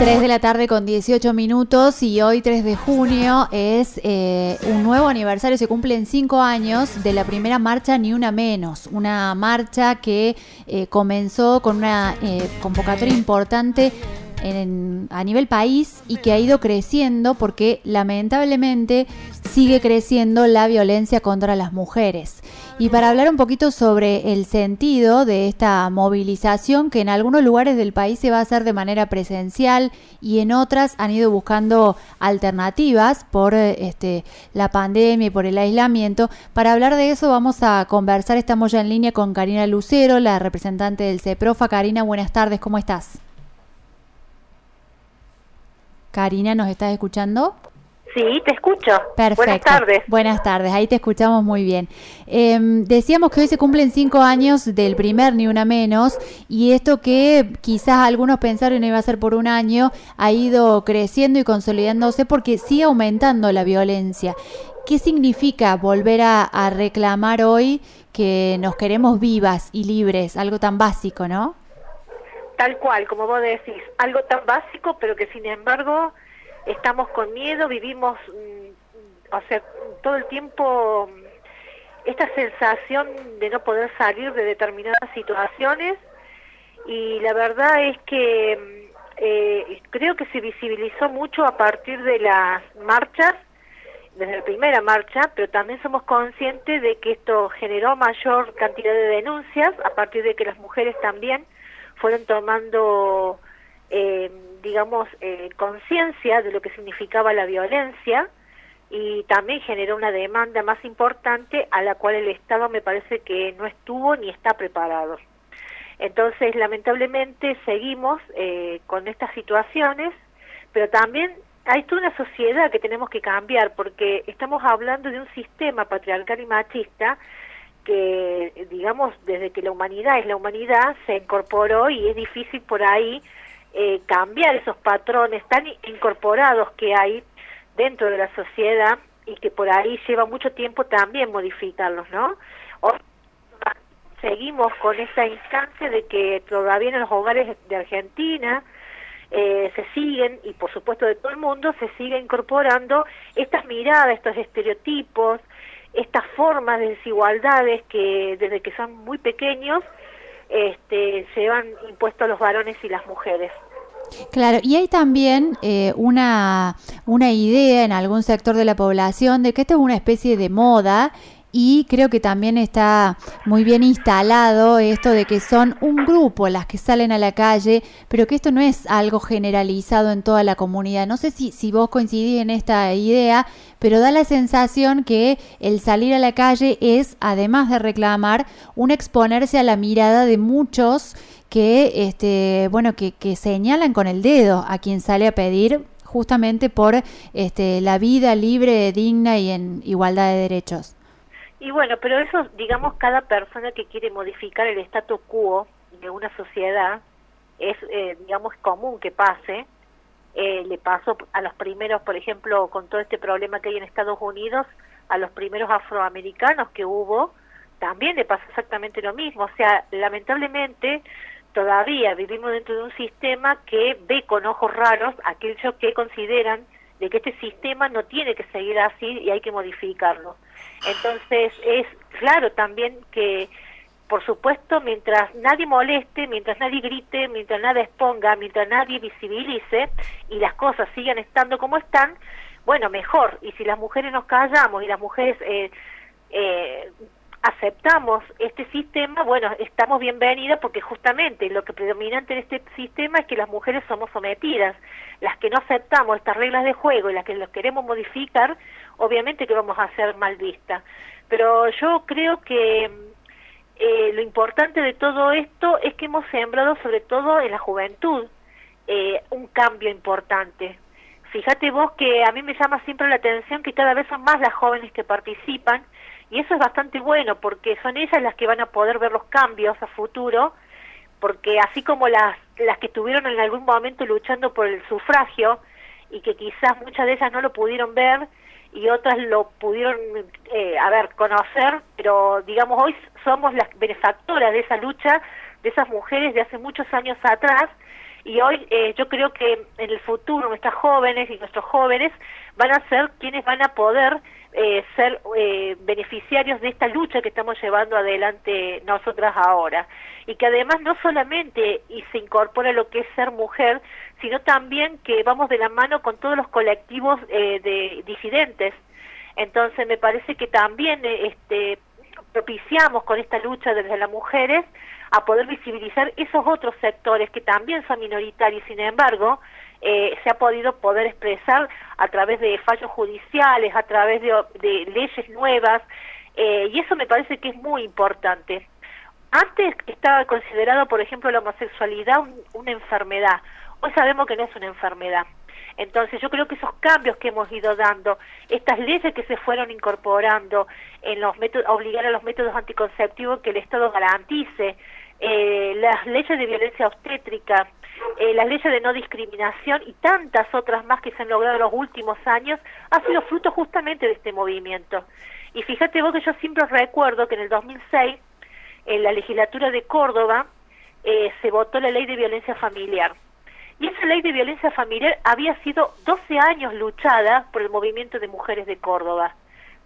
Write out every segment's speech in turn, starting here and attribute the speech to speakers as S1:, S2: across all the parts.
S1: 3 de la tarde con 18 minutos y hoy 3 de junio es eh, un nuevo aniversario, se cumplen 5 años de la primera marcha Ni Una Menos, una marcha que eh, comenzó con una eh, convocatoria importante en, a nivel país y que ha ido creciendo porque lamentablemente sigue creciendo la violencia contra las mujeres. Y para hablar un poquito sobre el sentido de esta movilización que en algunos lugares del país se va a hacer de manera presencial y en otras han ido buscando alternativas por este, la pandemia y por el aislamiento, para hablar de eso vamos a conversar, estamos ya en línea con Karina Lucero, la representante del CEPROFA. Karina, buenas tardes, ¿cómo estás? Karina, ¿nos estás escuchando?
S2: Sí, te escucho.
S1: Perfecto.
S2: Buenas tardes.
S1: Buenas tardes, ahí te escuchamos muy bien. Eh, decíamos que hoy se cumplen cinco años del primer Ni Una Menos y esto que quizás algunos pensaron iba a ser por un año ha ido creciendo y consolidándose porque sigue aumentando la violencia. ¿Qué significa volver a, a reclamar hoy que nos queremos vivas y libres? Algo tan básico, ¿no?
S2: Tal cual, como vos decís, algo tan básico, pero que sin embargo estamos con miedo, vivimos, mm, o sea, todo el tiempo mm, esta sensación de no poder salir de determinadas situaciones y la verdad es que mm, eh, creo que se visibilizó mucho a partir de las marchas, desde la primera marcha, pero también somos conscientes de que esto generó mayor cantidad de denuncias a partir de que las mujeres también fueron tomando, eh, digamos, eh, conciencia de lo que significaba la violencia y también generó una demanda más importante a la cual el Estado me parece que no estuvo ni está preparado. Entonces, lamentablemente, seguimos eh, con estas situaciones, pero también hay toda una sociedad que tenemos que cambiar, porque estamos hablando de un sistema patriarcal y machista que, digamos, desde que la humanidad es la humanidad, se incorporó y es difícil por ahí eh, cambiar esos patrones tan incorporados que hay dentro de la sociedad y que por ahí lleva mucho tiempo también modificarlos, ¿no? seguimos con esa instancia de que todavía en los hogares de Argentina eh, se siguen, y por supuesto de todo el mundo, se sigue incorporando estas miradas, estos estereotipos, estas formas de desigualdades que desde que son muy pequeños este, se van impuestos los varones y las mujeres.
S1: Claro, y hay también eh, una, una idea en algún sector de la población de que esto es una especie de moda y creo que también está muy bien instalado esto de que son un grupo las que salen a la calle, pero que esto no es algo generalizado en toda la comunidad. No sé si, si vos coincidís en esta idea, pero da la sensación que el salir a la calle es, además de reclamar, un exponerse a la mirada de muchos que, este, bueno, que, que señalan con el dedo a quien sale a pedir justamente por este, la vida libre, digna y en igualdad de derechos.
S2: Y bueno, pero eso, digamos, cada persona que quiere modificar el statu quo de una sociedad, es, eh, digamos, común que pase. Eh, le pasó a los primeros, por ejemplo, con todo este problema que hay en Estados Unidos, a los primeros afroamericanos que hubo, también le pasó exactamente lo mismo. O sea, lamentablemente todavía vivimos dentro de un sistema que ve con ojos raros aquellos que consideran de que este sistema no tiene que seguir así y hay que modificarlo. Entonces es claro también que, por supuesto, mientras nadie moleste, mientras nadie grite, mientras nadie exponga, mientras nadie visibilice y las cosas sigan estando como están, bueno, mejor. Y si las mujeres nos callamos y las mujeres eh, eh, aceptamos este sistema, bueno, estamos bienvenidas porque justamente lo que predominante en este sistema es que las mujeres somos sometidas. Las que no aceptamos estas reglas de juego y las que los queremos modificar, obviamente que vamos a ser mal vistas. Pero yo creo que eh, lo importante de todo esto es que hemos sembrado sobre todo en la juventud eh, un cambio importante. Fíjate vos que a mí me llama siempre la atención que cada vez son más las jóvenes que participan y eso es bastante bueno porque son ellas las que van a poder ver los cambios a futuro, porque así como las, las que estuvieron en algún momento luchando por el sufragio y que quizás muchas de ellas no lo pudieron ver y otras lo pudieron, eh, a ver, conocer, pero digamos hoy somos las benefactoras de esa lucha, de esas mujeres de hace muchos años atrás, y hoy eh, yo creo que en el futuro nuestras jóvenes y nuestros jóvenes van a ser quienes van a poder eh, ser eh, beneficiarios de esta lucha que estamos llevando adelante nosotras ahora. Y que además no solamente y se incorpora lo que es ser mujer sino también que vamos de la mano con todos los colectivos de disidentes. Entonces me parece que también este propiciamos con esta lucha desde las mujeres a poder visibilizar esos otros sectores que también son minoritarios, sin embargo, eh, se ha podido poder expresar a través de fallos judiciales, a través de, leyes nuevas, eh, y eso me parece que es muy importante. Antes estaba considerado, por ejemplo, la homosexualidad una enfermedad. Hoy sabemos que no es una enfermedad. Entonces yo creo que esos cambios que hemos ido dando, estas leyes que se fueron incorporando en los métodos, obligar a los métodos anticonceptivos que el Estado garantice, eh, las leyes de violencia obstétrica, eh, las leyes de no discriminación y tantas otras más que se han logrado en los últimos años, ha sido fruto justamente de este movimiento. Y fíjate vos que yo siempre recuerdo que en el 2006, en la legislatura de Córdoba, eh, se votó la ley de violencia familiar. Y esa ley de violencia familiar había sido 12 años luchada por el movimiento de mujeres de Córdoba.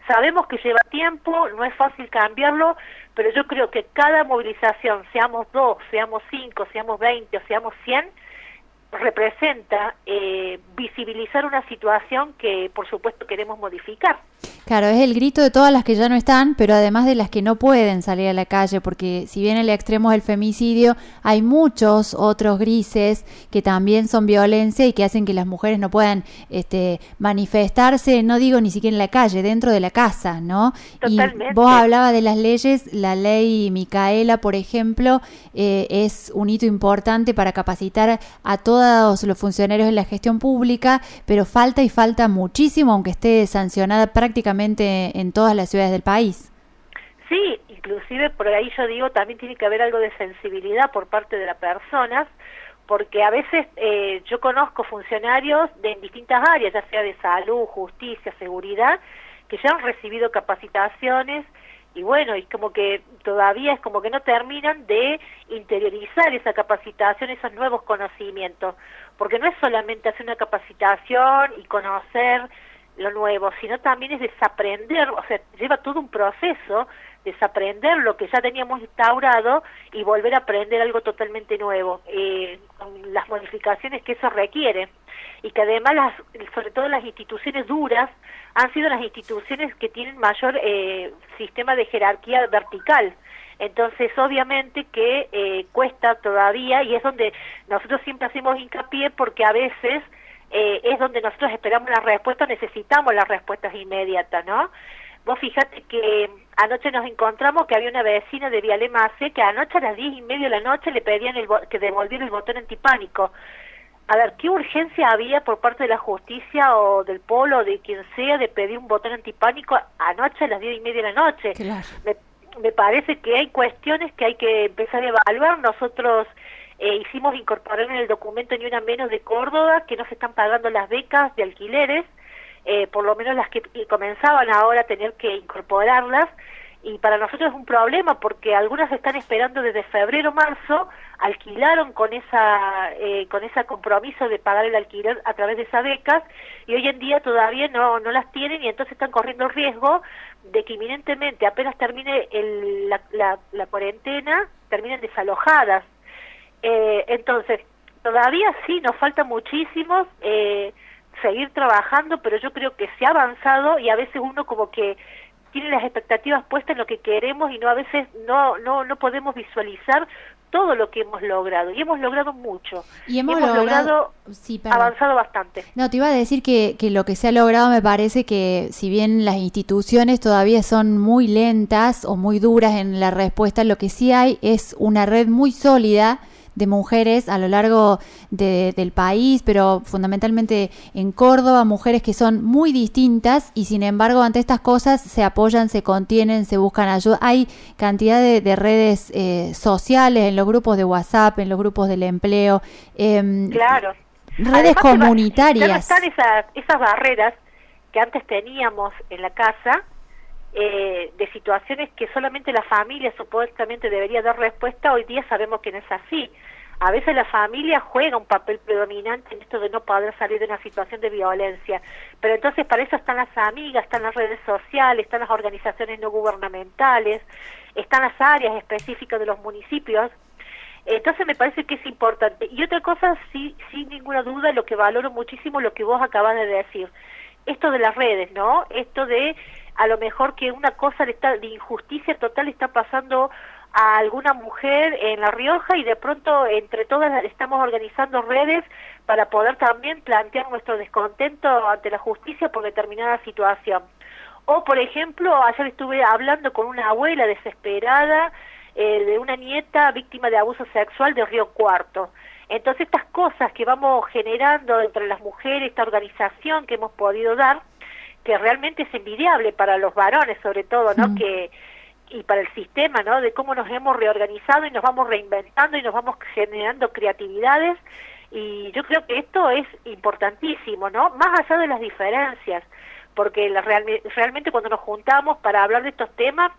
S2: Sabemos que lleva tiempo, no es fácil cambiarlo, pero yo creo que cada movilización, seamos dos, seamos cinco, seamos veinte o seamos cien, representa eh, visibilizar una situación que por supuesto queremos modificar.
S1: Claro, es el grito de todas las que ya no están, pero además de las que no pueden salir a la calle, porque si bien el extremo es el femicidio, hay muchos otros grises que también son violencia y que hacen que las mujeres no puedan este, manifestarse, no digo ni siquiera en la calle, dentro de la casa, ¿no?
S2: Totalmente.
S1: Y vos hablabas de las leyes, la ley Micaela, por ejemplo, eh, es un hito importante para capacitar a todos los funcionarios de la gestión pública, pero falta y falta muchísimo, aunque esté sancionada prácticamente en todas las ciudades del país.
S2: Sí, inclusive por ahí yo digo también tiene que haber algo de sensibilidad por parte de las personas, porque a veces eh, yo conozco funcionarios de distintas áreas, ya sea de salud, justicia, seguridad, que ya han recibido capacitaciones y bueno, y como que todavía es como que no terminan de interiorizar esa capacitación, esos nuevos conocimientos, porque no es solamente hacer una capacitación y conocer lo nuevo, sino también es desaprender, o sea, lleva todo un proceso, desaprender lo que ya teníamos instaurado y volver a aprender algo totalmente nuevo, eh, con las modificaciones que eso requiere. Y que además, las, sobre todo las instituciones duras, han sido las instituciones que tienen mayor eh, sistema de jerarquía vertical. Entonces, obviamente que eh, cuesta todavía y es donde nosotros siempre hacemos hincapié porque a veces eh, es donde nosotros esperamos la respuesta, necesitamos las respuestas inmediatas, ¿no? Vos fíjate que anoche nos encontramos que había una vecina de Vialemase que anoche a las diez y media de la noche le pedían el, que devolviera el botón antipánico. A ver, ¿qué urgencia había por parte de la justicia o del polo o de quien sea de pedir un botón antipánico anoche a las diez y media de la noche? Me, me parece que hay cuestiones que hay que empezar a evaluar. Nosotros eh, hicimos incorporar en el documento ni una menos de Córdoba que no se están pagando las becas de alquileres, eh, por lo menos las que comenzaban ahora a tener que incorporarlas, y para nosotros es un problema porque algunas están esperando desde febrero marzo alquilaron con esa eh, con ese compromiso de pagar el alquiler a través de esas becas y hoy en día todavía no no las tienen y entonces están corriendo el riesgo de que inminentemente apenas termine el, la, la, la cuarentena terminen desalojadas eh, entonces, todavía sí, nos falta muchísimo eh, seguir trabajando, pero yo creo que se ha avanzado y a veces uno como que tiene las expectativas puestas en lo que queremos y no a veces no no no podemos visualizar todo lo que hemos logrado y hemos logrado mucho.
S1: Y hemos, logrado,
S2: avanzado bastante.
S1: No te iba a decir que, que lo que se ha logrado me parece que si bien las instituciones todavía son muy lentas o muy duras en la respuesta lo que sí hay es una red muy sólida de mujeres a lo largo del país, pero fundamentalmente en Córdoba, mujeres que son muy distintas y sin embargo ante estas cosas se apoyan, se contienen, se buscan ayuda. Hay cantidad de, redes eh, sociales en los grupos de WhatsApp, en los grupos del empleo.
S2: Em, claro.
S1: Redes comunitarias.
S2: Ya están esas, esas barreras que antes teníamos en la casa, eh, de situaciones que solamente la familia supuestamente debería dar respuesta, hoy día sabemos que no es así. A veces la familia juega un papel predominante en esto de no poder salir de una situación de violencia, pero entonces para eso están las amigas, están las redes sociales, están las organizaciones no gubernamentales, están las áreas específicas de los municipios. Entonces me parece que es importante. Y otra cosa, sí, sin ninguna duda, lo que valoro muchísimo lo que vos acabas de decir, esto de las redes, ¿no? Esto de a lo mejor que una cosa de, de injusticia total está pasando a alguna mujer en La Rioja y de pronto entre todas estamos organizando redes para poder también plantear nuestro descontento ante la justicia por determinada situación. O, por ejemplo, ayer estuve hablando con una abuela desesperada eh, de una nieta víctima de abuso sexual de Río Cuarto. Entonces, estas cosas que vamos generando entre las mujeres, esta organización que hemos podido dar, que realmente es envidiable para los varones, sobre todo, ¿no? Mm. Que y para el sistema, ¿no? De cómo nos hemos reorganizado y nos vamos reinventando y nos vamos generando creatividades y yo creo que esto es importantísimo, ¿no? Más allá de las diferencias, porque la, realmente cuando nos juntamos para hablar de estos temas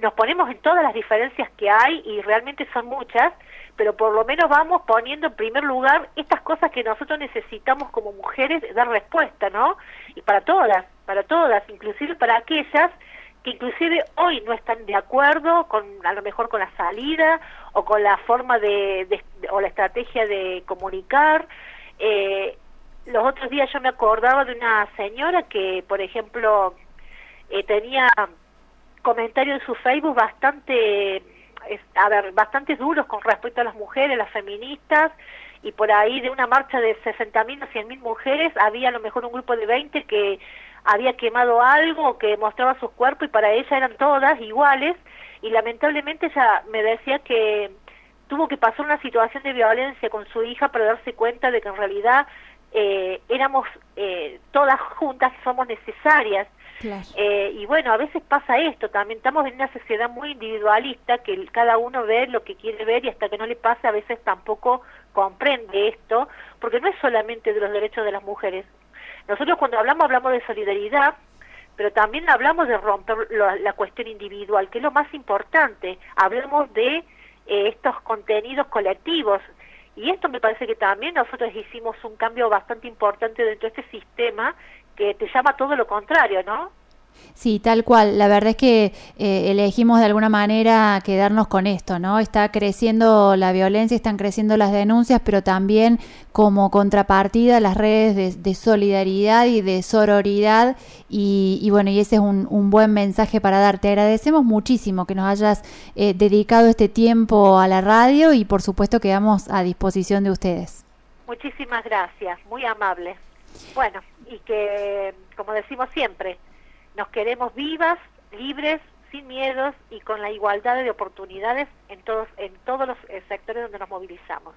S2: nos ponemos en todas las diferencias que hay y realmente son muchas, pero por lo menos vamos poniendo en primer lugar estas cosas que nosotros necesitamos como mujeres dar respuesta, ¿no? Y para todas, para todas, inclusive para aquellas que inclusive hoy no están de acuerdo con a lo mejor con la salida o con la forma de, o la estrategia de comunicar. Eh, los otros días yo me acordaba de una señora que por ejemplo eh, tenía comentarios en su Facebook bastante a ver bastante duros con respecto a las mujeres las feministas y por ahí de una marcha de 60.000 a 100.000 mujeres había a lo mejor un grupo de 20 que había quemado algo que mostraba sus cuerpos y para ella eran todas iguales y lamentablemente ella me decía que tuvo que pasar una situación de violencia con su hija para darse cuenta de que en realidad eh, éramos eh, todas juntas somos necesarias. Eh, y bueno a veces pasa esto también estamos en una sociedad muy individualista que cada uno ve lo que quiere ver y hasta que no le pasa a veces tampoco comprende esto porque no es solamente de los derechos de las mujeres nosotros cuando hablamos hablamos de solidaridad, pero también hablamos de romper la, cuestión individual, que es lo más importante. Hablamos de eh, estos contenidos colectivos. Y esto me parece que también nosotros hicimos un cambio bastante importante dentro de este sistema que te llama todo lo contrario, ¿no?
S1: Sí, tal cual. La verdad es que eh, elegimos de alguna manera quedarnos con esto, ¿no? Está creciendo la violencia, están creciendo las denuncias, pero también como contrapartida las redes de, solidaridad y de sororidad. Y, bueno, y ese es un, buen mensaje para dar. Te agradecemos muchísimo que nos hayas eh, dedicado este tiempo a la radio y por supuesto quedamos a disposición de ustedes.
S2: Muchísimas gracias, muy amable. Bueno, y que, como decimos siempre, nos queremos vivas, libres, sin miedos y con la igualdad de oportunidades en todos, en todos los eh, sectores donde nos movilizamos.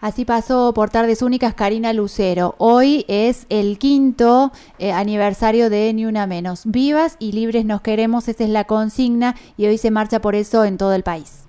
S1: Así pasó por Tardes Únicas Karina Lucero. Hoy es el quinto eh, aniversario de Ni Una Menos. Vivas y libres nos queremos, esa es la consigna y hoy se marcha por eso en todo el país.